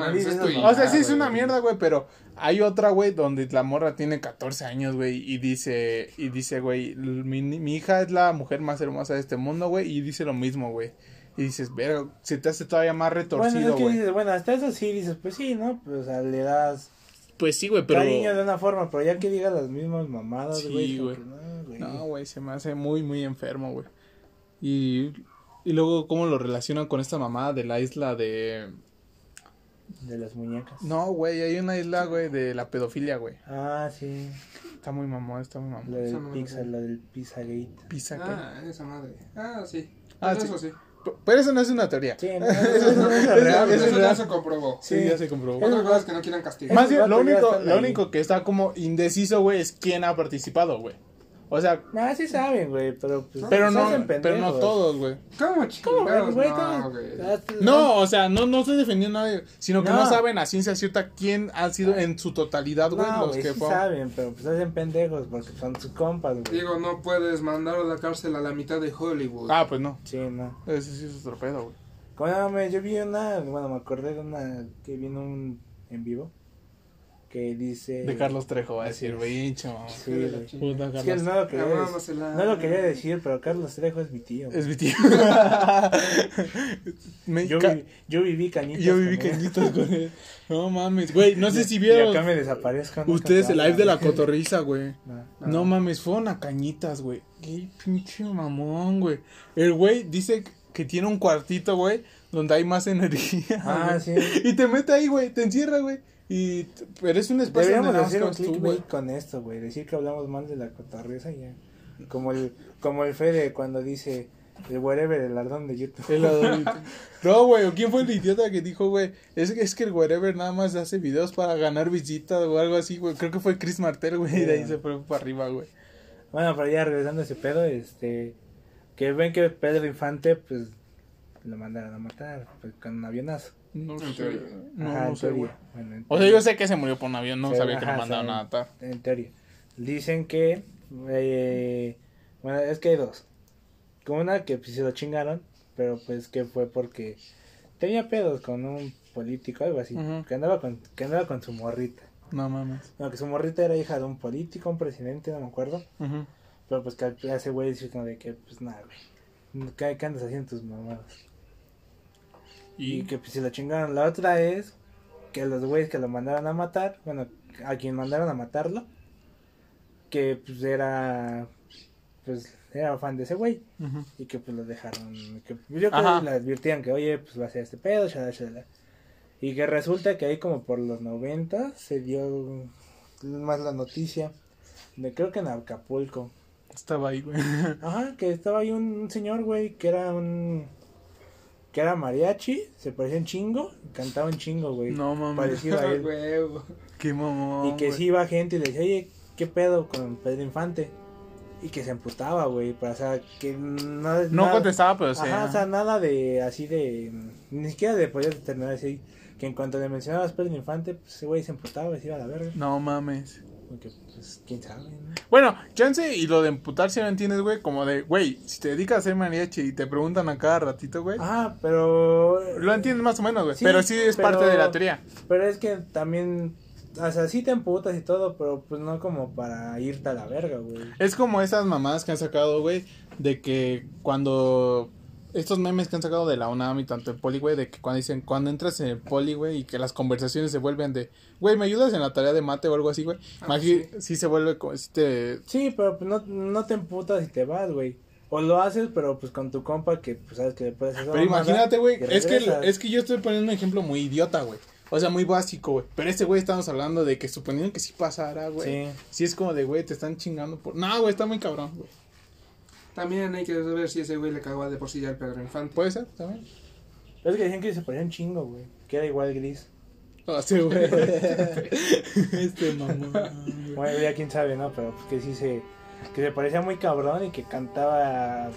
O sea, sí es una mierda, güey, pero hay otra, güey, donde la morra tiene 14 años, güey. Y dice, y dice, güey, mi, mi hija es la mujer más hermosa de este mundo, güey. Y dice lo mismo, güey. Y dices, verga, se te hace todavía más retorcido, güey. Bueno, bueno, hasta eso sí dices, pues sí, ¿no? Pues, o sea, le das. Pues sí, güey, pero. Cariño de una forma, pero ya que diga las mismas mamadas, güey. Sí, güey. No, güey, se me hace muy, muy enfermo, güey. Y, y luego, ¿cómo lo relacionan con esta mamada de la isla de... De las muñecas. No, güey, hay una isla, güey, de la pedofilia, güey. Ah, sí. Está muy mamón, está muy mamón. La del pizza, la del Pizzagate. ¿Pizza Ah, esa madre. Ah, sí. Ah, eso sí. Pero eso no es una teoría. Sí, [LAUGHS] no, eso, no, es real, eso, ya se comprobó. Sí, ya se comprobó. Otra cosa es que no quieran castigar. Más bien, lo único, lo único que está como indeciso, güey, es quién ha participado, güey. O sea, nada, sí saben, güey, pero pues, pero no, pero no todos, güey. ¿Cómo chingados? güey? No, no, o sea, no, no estoy defendiendo a nadie, sino que no. saben a ciencia cierta quién ha sido en su totalidad, güey, los que sí saben, pero pues hacen pendejos porque son sus compas, güey. Digo, no puedes mandar a la cárcel a la mitad de Hollywood. Ah, pues no. Sí, no. Ese sí es otro pedo, güey. Bueno, yo vi una, bueno, me acordé de una que vino un en vivo que dice... De Carlos Trejo, va a decir, bicho. Sí, Puta, Carlos. Es que no, lo quería, no lo quería decir, pero Carlos Trejo es mi tío. Es mi tío. [LAUGHS] yo, viví, yo viví cañitas Yo viví cañitas con él. No mames, güey, no sé si vieron... Y acá me desaparezco. Ustedes el live de la cotorriza, güey. No, no. mames, fueron a cañitas, güey. Qué pinche mamón, güey. El güey dice que tiene un cuartito, güey, donde hay más energía. Ah, sí. Y te mete ahí, güey, te encierra, güey. Y, pero es un espacio Deberíamos hacer un clickbait con esto, güey. Decir que hablamos mal de la cotarreza y ya. Como el, como el Fede cuando dice el wherever, el ardón de YouTube. El [LAUGHS] no, güey, ¿quién fue el idiota que dijo, güey? Es, es que el wherever nada más hace videos para ganar visitas o algo así, güey. Creo que fue Chris Martel, güey, y de ahí se fue para arriba, güey. Bueno, pero ya regresando a ese pedo, este. Que ven que Pedro Infante, pues, lo mandaron a matar pues, con un avionazo. No sé. No, sé, güey. o sea, yo sé que se murió por un avión, no sabía que lo mandaron a matar. En teoría. Dicen que. Eh, bueno, es que hay dos. Como una que pues, se lo chingaron, pero pues que fue porque tenía pedos con un político, algo así. que, andaba con, que andaba con su morrita. No mames. No, que su morrita era hija de un político, un presidente, no me acuerdo. Pero pues que ese güey dice de que, pues nada, güey. ¿Qué, ¿Qué andas haciendo tus mamadas? Y, que pues, se lo chingaron. La otra es que los güeyes que lo mandaron a matar, bueno, a quien mandaron a matarlo, que pues era, pues era fan de ese güey. Y que pues lo dejaron, que yo creo que le advirtieron que, oye, pues va a ser este pedo, Y que resulta que ahí como por los 90 se dio más la noticia de creo que en Acapulco Estaba ahí, güey. Ajá, que estaba ahí un señor, güey, que era un que era mariachi, se parecía un chingo, cantaba un chingo, güey. No mames. Parecido a [LAUGHS] él. Qué mamón. y que sí iba gente y le decía, oye, ¿qué pedo con Pedro Infante? Y que se emputaba, güey, o sea, que no... No contestaba, pero sí. Ajá, o sea, nada de, así de, ni siquiera de poder terminar así, que en cuanto le mencionabas Pedro Infante, pues ese güey se emputaba y se iba a la verga. No mames. Porque, pues, quién sabe, ¿no? Bueno, chance y lo de emputarse, ¿me entiendes, güey? Como de, güey, si te dedicas a ser mariachi y te preguntan a cada ratito, güey. Ah, pero... Lo entiendes más o menos, güey. Sí, pero sí es pero- parte de la teoría. Pero es que también, o sea, sí te emputas y todo, pero pues no como para irte a la verga, güey. Es como esas mamadas que han sacado, güey, de que cuando... Estos memes que han sacado de la UNAM y tanto el poli, güey, de que cuando dicen, cuando entras en el poli, güey, y que las conversaciones se vuelven de, güey, ¿me ayudas en la tarea de mate o algo así, güey? Ah, sí. sí. se vuelve como, si te... Sí, pero pues no, no te emputas y te vas, güey. O lo haces, pero pues con tu compa que pues sabes que le puedes hacer Pero imagínate, güey, es que, es que yo estoy poniendo un ejemplo muy idiota, güey. O sea, muy básico, güey. Pero este güey estamos hablando de que suponiendo que sí pasara, güey. Sí. Sí. es como de, güey, te están chingando por... No, güey, está muy cabrón, güey. También hay que saber si ese güey le cagaba de por sí ya el Pedro Infante. ¿Puede ser también? Es que decían que se parecía un chingo, güey. Que era igual gris. Ah, sí, güey. [LAUGHS] este mamón. Bueno, ya quién sabe, ¿no? Pero pues que sí se... Que se parecía muy cabrón y que cantaba...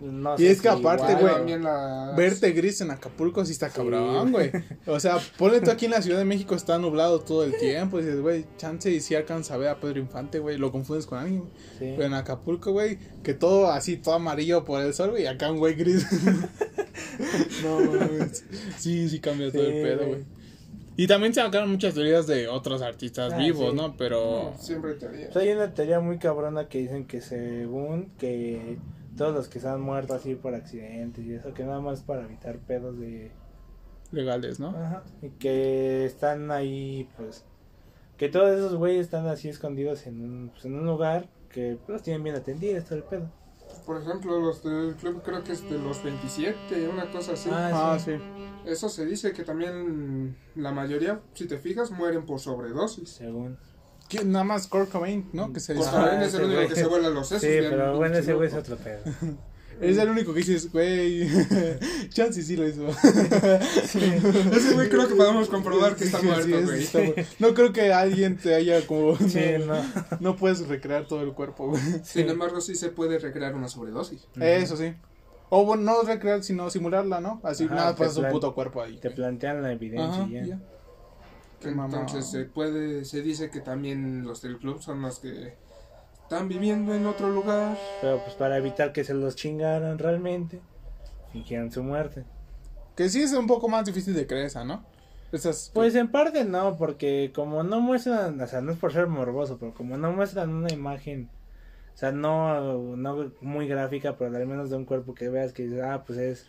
No Y sé es que si aparte, güey, la... Verte gris en Acapulco sí está cabrón, güey. O sea, ponle tú aquí en la Ciudad de México está nublado todo el tiempo. Y dices, güey, chance y si alcanza a ver a Pedro Infante, güey. Lo confundes con alguien. güey. Sí. Pero en Acapulco, güey, que todo así, todo amarillo por el sol, güey. Y acá un güey gris. [LAUGHS] no, mames. Sí, sí cambia todo el pedo, güey. güey. Y también se sacaron muchas teorías de otros artistas Ah, vivos, sí. ¿no? Pero. Siempre teoría. O sea, hay una teoría muy cabrona que dicen que según que todos los que se han muerto así por accidentes y eso, que nada más para evitar pedos de... legales, ¿no? Ajá. Y que están ahí, pues... Que todos esos güeyes están así escondidos en un, pues, en un lugar que pues, los tienen bien atendidos, todo el pedo. Por ejemplo, los del club creo que es de los 27, una cosa así. Ah, Ah, sí. sí. Eso se dice que también la mayoría, si te fijas, mueren por sobredosis. Según. ¿Quién? Nada más Kurt Cobain, ¿no? Que se Cobain es el único que se vuela los sesos. Sí, pero bueno, ese güey es otro pedo. [LAUGHS] Es el único que dices, güey. [LAUGHS] Chance sí lo hizo. [LAUGHS] Ese güey creo que podemos comprobar que está muerto, güey. No creo que alguien te haya como. Sí, no, no. no puedes recrear todo el cuerpo, güey. Sin embargo, sí se puede recrear una sobredosis. Eso sí. O bueno, no recrear, sino simularla, ¿no? Así Ajá, nada, un plan- puto cuerpo ahí. Te plantean la evidencia ya. Entonces se puede, se dice que también los del club son los que están viviendo en otro lugar. Pero pues para evitar que se los chingaran realmente, fingieron su muerte. Que sí es un poco más difícil de creer esa, ¿no? Esas. Pues en parte no, porque como no muestran, o sea, no es por ser morboso, pero como no muestran una imagen, o sea, no, no muy gráfica, pero al menos de un cuerpo que veas que dices, ah, pues es,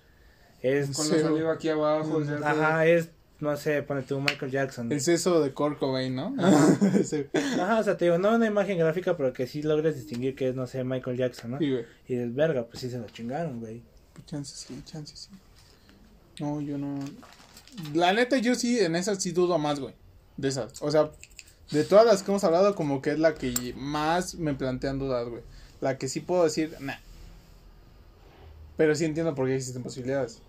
es, Con la saliva aquí abajo. ajá, es, no sé, pone tú Michael Jackson. El seso de Kurt Cobain, ¿no? [LAUGHS] Sí, Ajá, o sea, te digo, no una imagen gráfica, pero que sí logres distinguir que es, no sé, Michael Jackson, ¿no? Sí, güey. Y del verga, pues sí se lo chingaron, güey. Chance sí, chance sí. No, yo no. La neta, yo sí, en esas sí dudo más, güey. De esas. O sea, de todas las que hemos hablado, como que es la que más me plantean dudas, güey. La que sí puedo decir, nah. Pero sí entiendo por qué existen posibilidades.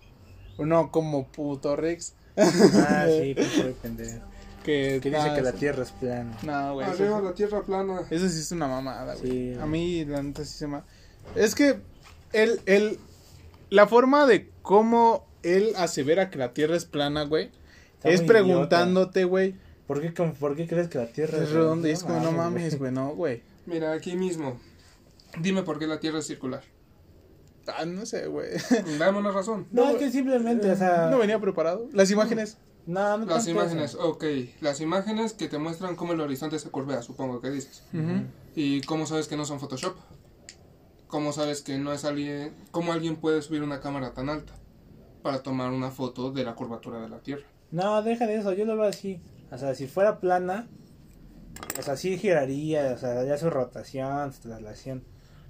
Uno como puto Rex. Ah, sí, [LAUGHS] pues pendejo. Que, Que dice que la tierra es plana. No, güey. Arriba Eso, la tierra plana. eso sí es una mamada, güey. Sí, A mí, la neta, sí se me. Es que el, el, la forma de cómo él asevera que la tierra es plana, güey, es preguntándote, güey. ¿Por qué, con- ¿Por qué crees que la tierra es redonda es como, no mames, güey, no, güey. Mira, aquí mismo. Dime por qué la tierra es circular. Ah, no sé, güey. [LAUGHS] Dame una razón. No, es que simplemente, o sea. No venía preparado. Las imágenes. No, no Las imágenes, eso. ok. Las imágenes que te muestran cómo el horizonte se curvea, supongo que dices. ¿Y cómo sabes que no son Photoshop? ¿Cómo sabes que no es alguien... ¿Cómo alguien puede subir una cámara tan alta para tomar una foto de la curvatura de la Tierra? No, deja de eso, yo lo veo así. O sea, si fuera plana, o sea, sí giraría, o sea, daría su rotación, su traslación.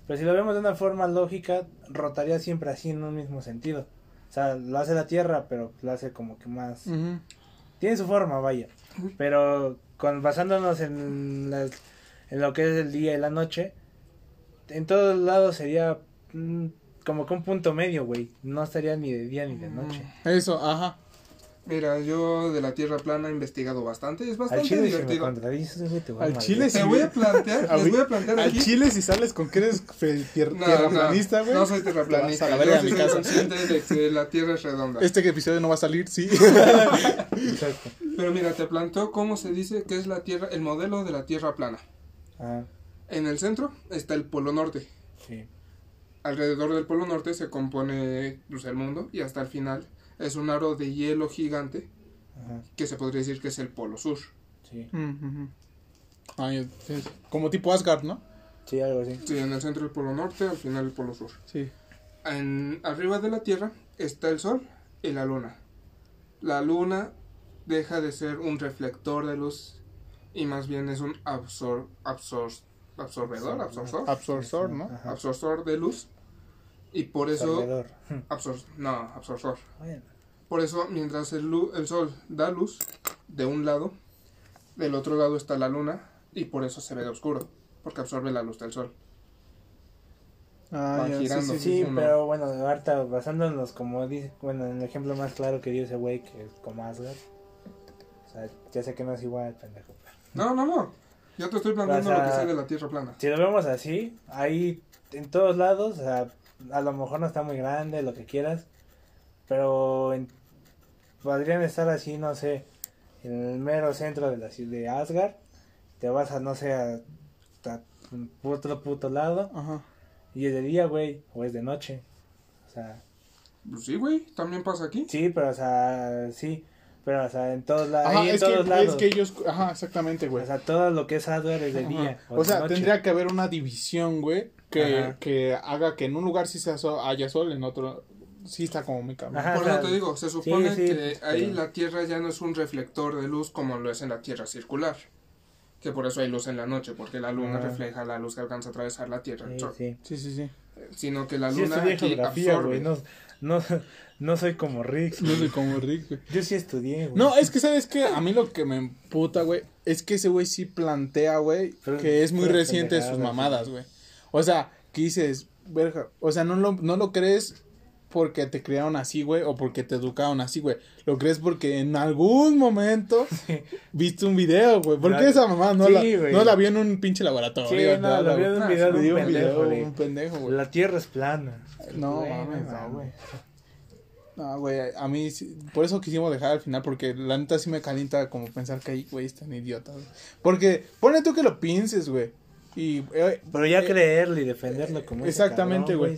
Pero si lo vemos de una forma lógica, rotaría siempre así en un mismo sentido. O sea, lo hace la Tierra, pero lo hace como que más... Tiene su forma, vaya. Pero con, basándonos en, las- en lo que es el día y la noche, en todos lados sería mm, como que un punto medio, güey. No estaría ni de día ni de noche. Eso, ajá. Mira, yo de la Tierra plana he investigado bastante, es bastante Al divertido. Al Chile te voy a plantear, [LAUGHS] les voy a plantear Al Chile si sales con que eres tierraplanista, güey. No, no, soy tierraplanista. A ver, a mi casa. consciente de que la Tierra es redonda. Este episodio no va a salir, sí. Exacto. Pero mira, te planteo cómo se dice que es la Tierra, el modelo de la Tierra plana. Ah. En el centro está el Polo Norte. Sí. Alrededor del Polo Norte se compone pues, el mundo y hasta el final es un aro de hielo gigante que se podría decir que es el polo sur. Sí. como tipo Asgard, ¿no? Sí, algo así. Sí, en el centro el polo norte, al final el polo sur. Sí. En, arriba de la Tierra está el Sol y la Luna. La Luna deja de ser un reflector de luz y más bien es un absor, absor, absorbedor, ¿no? Absorsor de luz. Y por eso... Absor, no, absorsor. Por eso, mientras el, el sol da luz de un lado, del otro lado está la luna y por eso se ve de oscuro, porque absorbe la luz del sol. Ah, girando. Sí, sí, pero bueno, ahorita basándonos como dice, bueno, en el ejemplo más claro que dio ese güey, que es como Asgard. O sea, ya sé que no es igual, pendejo. [LAUGHS] No, no, no. Yo te estoy planteando lo que sé de la Tierra plana. Si lo vemos así, ahí en todos lados, o sea, a lo mejor no está muy grande, lo que quieras, pero en podrían estar así, no sé, en el mero centro de la ciudad de Asgard. Te vas a, no sé, a, otro puto lado. Ajá. Y es de día, güey, o es de noche. O sea. Pues sí, güey, también pasa aquí. Sí, pero, o sea, sí. Pero, o sea, en todos, ahí en todos lados. Es que ellos, ajá, exactamente, güey. O sea, todo lo que es Asgard es de día. O, sea, tendría que haber una división, güey, que, que haga que en un lugar sí sea haya sol, en otro sí está como muy cabrón. Por eso te digo, se supone que ahí la Tierra ya no es un reflector de luz como lo es en la Tierra circular. Que por eso hay luz en la noche, porque la luna refleja la luz que alcanza a atravesar la Tierra. Sí, sí, sí. sí. Sino que la luna aquí absorbe. No, no, no, soy como Rick. No soy como Rick, güey. Yo sí estudié, güey. No, es que, ¿sabes qué? A mí lo que me emputa, güey, es que ese güey sí plantea, güey, que es muy reciente sus mamadas, güey. O sea, que dices, verga, o sea, no lo, no lo crees porque te criaron así, güey, o porque te educaron así, güey. Lo crees porque en algún momento [LAUGHS] viste un video, güey. ¿Por qué esa mamá no, la, no la vio en un pinche laboratorio? Sí, no, la vio en un video de un, pendejo, un pendejo, güey. La tierra es plana. No, mames, no, güey. No, güey, a mí, por eso quisimos dejar al final, porque la neta sí me calienta como pensar que hay, güey, están idiotas. Porque, pone tú que lo pienses, güey. Y, eh, Pero ya eh, creerlo y defenderlo como Exactamente, güey.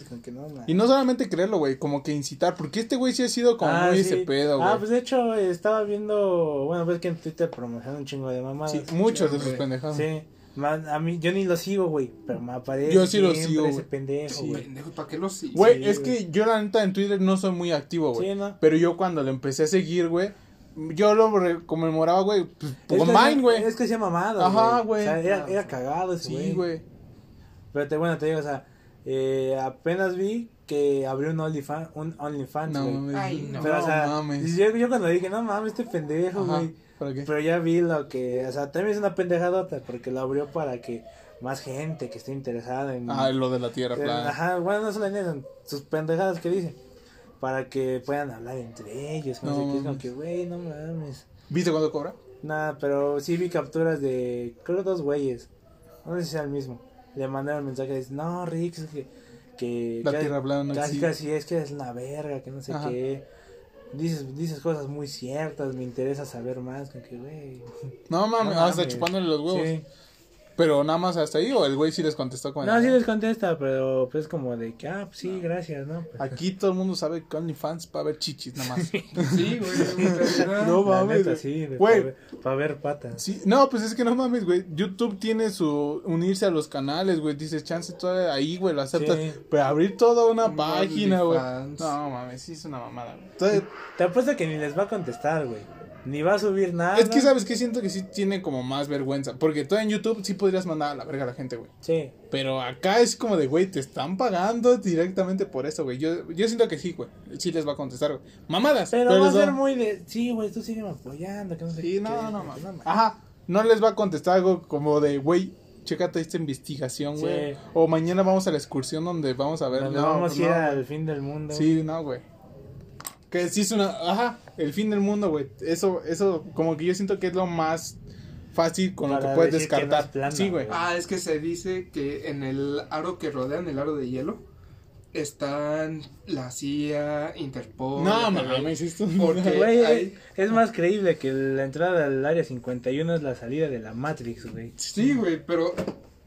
y no solamente creerlo, güey, como que incitar, porque este güey sí ha sido como ah, muy ese pedo, ah, güey. Ah, pues de hecho estaba viendo, bueno, ves que en Twitter promocionan un chingo de mamadas. Sí, muchos de sus pendejados. Sí. a mí, yo ni lo sigo, güey, pero me aparece yo sí lo sigo, ese pendejo, güey. Pendejo, ¿para qué lo sigo? Güey, es que yo la neta en Twitter no soy muy activo, güey. Sí, no. Pero yo cuando lo empecé a seguir, güey, yo lo conmemoraba, güey, pues, con Mine, güey. Es que se mamado. Ajá, güey. O sea, era, era cagado ese güey. Sí, güey. Pero te, bueno, te digo, o sea, eh, apenas vi que abrió un OnlyFans, un OnlyFans, No, mames. Ay, no, Pero, o sea, mames. Yo, yo, cuando dije, no mames, este pendejo, güey. Pero ya vi lo que, o sea, también es una pendejadota, porque lo abrió para que más gente que esté interesada en... Ah, lo de la tierra plana. Ajá, bueno, no solo en eso, sus pendejadas que dicen para que puedan hablar entre ellos. No, sé qué, es como que, güey, no mames. ¿Viste cuánto cobra? Nada, pero sí vi capturas de, creo, dos güeyes. No sé si sea el mismo. Le mandaron mensajes, no, Rick, es que... que La tierra plana Casi, casi es que es una verga, que no sé qué. Dices, dices cosas muy ciertas, me interesa saber más. Que, güey. No mames, [LAUGHS] hasta chupándole los huevos. Sí. Pero nada más hasta ahí, o el güey sí les contestó con No, sí les contesta, pero pues como de que, ah, pues sí, gracias, ¿no? Pues, Aquí todo el mundo sabe que OnlyFans para ver chichis, nada más. [LAUGHS] sí, güey. no mames. güey. Para ver patas. Sí, no, pues es que no mames, güey. YouTube tiene su unirse a los canales, güey. Dices, chance todavía ahí, güey, lo aceptas. Pero abrir toda una página, güey. No mames, sí es una mamada, güey. Te apuesto que ni les va a contestar, güey. Ni va a subir nada. Es que, ¿sabes que Siento que sí tiene como más vergüenza. Porque todo en YouTube sí podrías mandar a la verga a la gente, güey. Sí. Pero acá es como de, güey, te están pagando directamente por eso, güey. Yo, yo siento que sí, güey. Sí les va a contestar, güey. Mamadas. Pero, va a ser muy de, sí, güey, tú sígueme apoyando. Que no sé sí, no, no, no, no, Ajá. No les va a contestar algo como de, güey, chécate esta investigación, güey. O mañana vamos a la excursión donde vamos a ver. no, vamos a ir al fin del mundo. Sí, no, güey. Que sí es una, ajá, el fin del mundo, güey. Eso, eso, como que yo siento que es lo más fácil con lo que puedes descartar. sí, güey. Ah, es que se dice que en el aro que rodean el aro de hielo están la CIA, Interpol. No, mames, esto porque güey, es más creíble que la entrada al área 51 es la salida de la Matrix, güey. Sí, güey, pero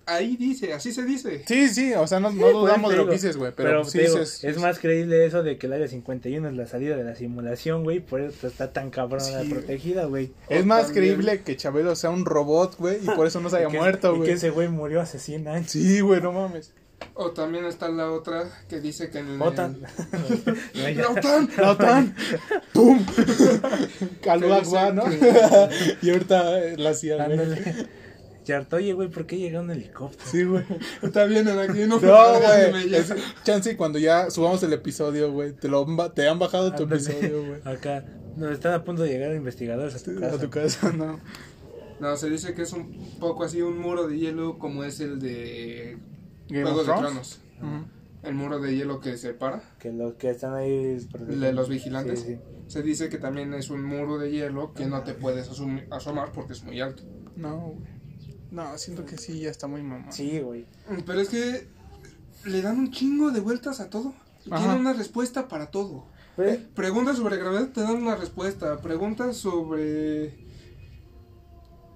ahí dice, así se dice. Sí, sí, o sea, no, no dudamos de lo que dices, güey, pero, sí es más creíble eso de que el área 51 es la salida de la simulación, güey, por eso está tan cabrona protegida, güey. Es más creíble que Chabelo sea un robot, güey, y por eso no se haya muerto, [LAUGHS] güey. Y que ese güey murió hace 100 años. Sí, güey, no mames. O también está la otra que dice que en el... [LAUGHS] OTAN. la OTAN. La [LAUGHS] OTAN. ¡Pum! Calua, ¿no? y ahorita eh, la CIA, Oye, güey, ¿por qué llega un helicóptero? Sí, güey. Está bien, aquí [LAUGHS] no. No, güey. Chance, cuando ya subamos el episodio, güey, te, lo, te han bajado tu episodio, güey. Acá. No, están a punto de llegar investigadores a tu casa. A tu casa, no. No, se dice que es un poco así un muro de hielo como es el de Juego de Tronos. El muro de hielo que separa. Que los que están ahí. De los vigilantes. Se dice que también es un muro de hielo que no te puedes asomar porque es muy alto. No, güey. No, siento que sí, ya está muy mamá. Sí, güey. Pero es que le dan un chingo de vueltas a todo. Tienen una respuesta para todo. Eh, preguntas sobre gravedad, te dan una respuesta. Preguntas sobre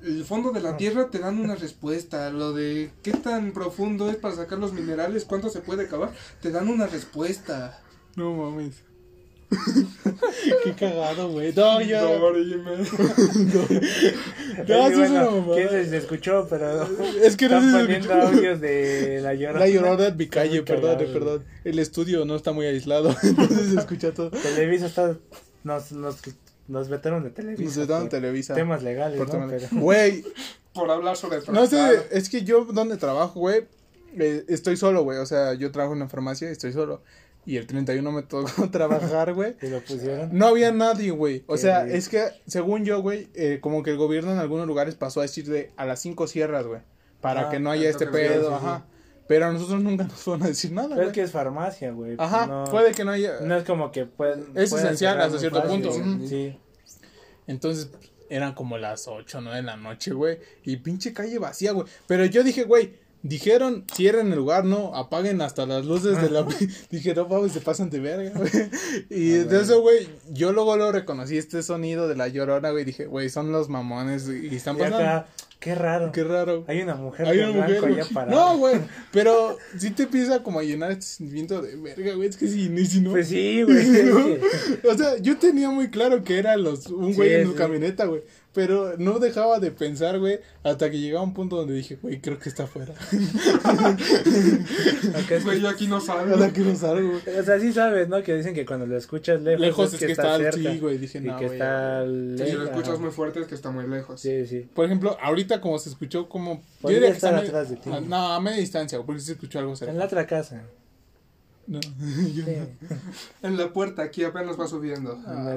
el fondo de la tierra te dan una respuesta. Lo de qué tan profundo es para sacar los minerales, cuánto se puede cavar, te dan una respuesta. No mames. Qué cagado, güey. No, ya. No, [LAUGHS] no, no, ¿Quién se escuchó? Pero. [LAUGHS] Es que no Están poniendo audios de La Llorona. La Llorona de mi calle, perdón, perdón. El estudio no está muy aislado, [LAUGHS] entonces se escucha todo. Televisa está. Nos, nos nos vetaron de Televisa. Nos vetaron de Televisa. Temas legales, ¿no? Güey. por hablar sobre No sé, es que yo donde trabajo, güey, eh, estoy solo, güey. O sea, yo trabajo en una farmacia y estoy solo. Y el 31 me tocó [LAUGHS] trabajar, güey. ¿Y lo pusieron? No había nadie, güey. O sea, es que, según yo, güey, eh, como que el gobierno en algunos lugares pasó a decir de a las 5 cierras, güey. Para ah, que no haya este pedo, ajá. Pero a nosotros nunca [LAUGHS] nos van a decir nada, Pero es que es farmacia, güey. Ajá, puede que no haya... No es como que pueden... Es esencial hasta cierto punto. Sí. Entonces, eran como las 8, 9 de la noche, güey. Y pinche calle vacía, güey. Pero yo dije, güey, dijeron, cierren el lugar, no, apaguen hasta las luces de la... [LAUGHS] dije, no mames, se pasan de verga, güey. [LAUGHS] Y ah, de eso, güey, yo luego lo reconocí este sonido de la llorona, güey. Dije, güey, son los mamones y están pasando... Qué raro. Qué raro. Hay una mujer. Hay una mujer. No, güey. Pero sí te empieza como a llenar este sentimiento de verga, güey. Es que si, si no. Pues sí, güey. [LAUGHS] o sea, yo tenía muy claro que era los, un güey en su camioneta, güey. Pero no dejaba de pensar, güey, hasta que llegaba un punto donde dije, güey, creo que está afuera. [LAUGHS] güey, yo aquí no salgo. Aquí no salgo. O sea, sí sabes, ¿no? Que dicen que cuando lo escuchas lejos, lejos es, que, está, cerca. Sí, güey, dije, no, y que está lejos. Si lo escuchas muy fuerte es que está muy lejos. Sí, sí. Por ejemplo, ahorita como se escuchó como... Podría yo estar atrás de ti. No, a media distancia, porque se escuchó algo cerca. En la otra casa. No, [LAUGHS] yo no. En la puerta, aquí apenas va subiendo. Ah,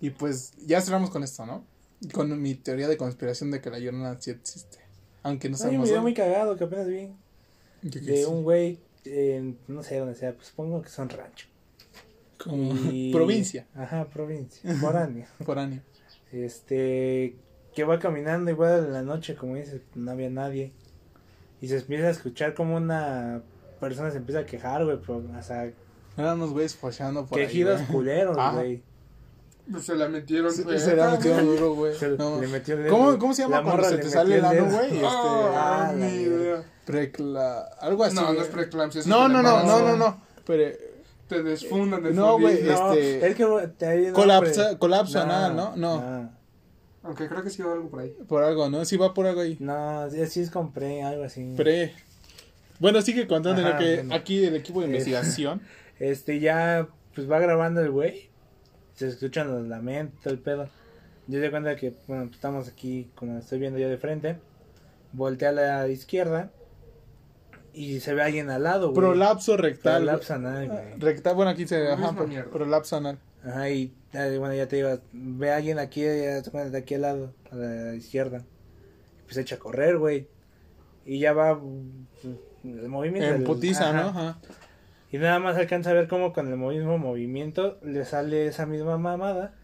y pues ya cerramos con esto, ¿no? Con mi teoría de conspiración de que la llorona sí existe. Aunque no sabemos. Hay un video muy cagado que apenas vi. De un güey, no sé dónde sea, pues supongo que son rancho. Como [LAUGHS] provincia. Ajá, provincia. Foráneo. [LAUGHS] Foráneo. Este, que va caminando igual en la noche, como dices, no había nadie. Y se empieza a escuchar como una persona se empieza a quejar, güey, o sea... Eran unos güeyes follando por Quejidos culeros, [LAUGHS] güey. Pues se la metieron, Se, se la metieron duro, güey. No. Le metió ¿Cómo, ¿Cómo se llama cuando se te sale el ano, güey? Este, ah, ni idea. Precla... Algo así. No, no es preclampsia. No, no, no, no, no, no. Pero... Te desfundan de No, güey, este... Es que te ha Colapsa, colapso anal, ¿no? No. Aunque creo que sí va algo por ahí. Por algo, ¿no? Sí va por algo ahí. No, sí es con pre, algo así. Pre. Bueno, sigue contando lo que aquí el equipo de investigación. [LAUGHS] Este ya, pues va grabando el güey se escuchan los lamentos, el pedo. Yo de cuenta que, bueno, estamos aquí, como estoy viendo yo de frente, volteé a la izquierda y se ve alguien al lado, güey. Prolapso rectal. Prolapso anal, güey. Ah, rectal, bueno, aquí se ve, ajá, prolapso anal. Ajá, y bueno, ya te iba, ve a alguien aquí, de aquí al lado, a la izquierda. Y pues echa a correr, güey. y ya va pues, el movimiento. En putiza, ¿no? Ajá. Y nada más alcanza a ver cómo con el mismo movimiento le sale esa misma mamada,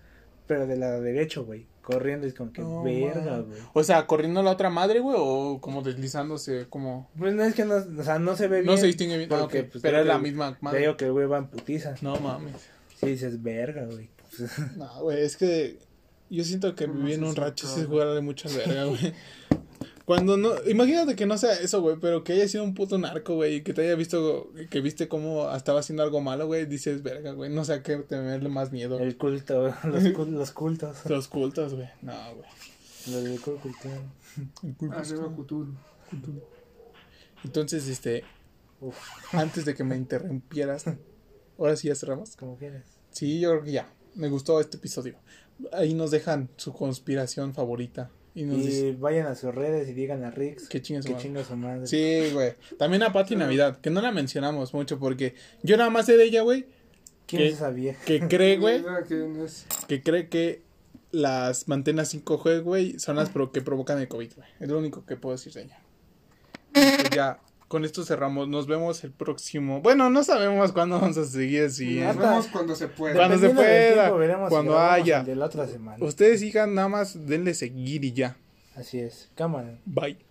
pero de la derecho, güey. Corriendo, es como que verga, güey. O sea, corriendo la otra madre, güey, o como deslizándose, como. Pues no es que no, o sea, no se ve bien. No se distingue bien, porque, pues, pero es la misma madre. Te digo que el güey va en putiza. No mames. Sí, dices verga, güey. [LAUGHS] no, güey, es que yo siento que viví en un racho es jugarle mucha verga, güey. [LAUGHS] Cuando no, imagínate que no sea eso, güey, pero que haya sido un puto narco, güey, y que te haya visto, que viste cómo estaba haciendo algo malo, güey, dices, verga, güey, no sé a qué tenerle más miedo. El culto, los, [LAUGHS] los cultos. Los cultos, güey, no, güey. Lo del culto. Arriba Cthulhu. Entonces, este, Uf. antes de que me interrumpieras, ahora sí ya cerramos. Como quieras. Sí, yo creo que ya, me gustó este episodio. Ahí nos dejan su conspiración favorita. Y, vayan a sus redes y digan a Rix que chinga su, madre. Sí, güey. También a Pati Navidad, que no la mencionamos mucho porque yo nada más sé de ella, güey. ¿Quién que, sabía? Que cree, [LAUGHS] güey. que cree que las mantenas 5G, güey, son las que provocan el COVID, güey. Es lo único que puedo decir de ella. Pues ya, con esto cerramos. Nos vemos el próximo. Bueno, no sabemos cuándo vamos a seguir así. Nos vemos cuando se pueda. Cuando se pueda. cuando haya. Ustedes sigan nada más, denle seguir y ya. Así es. Cámara. Bye.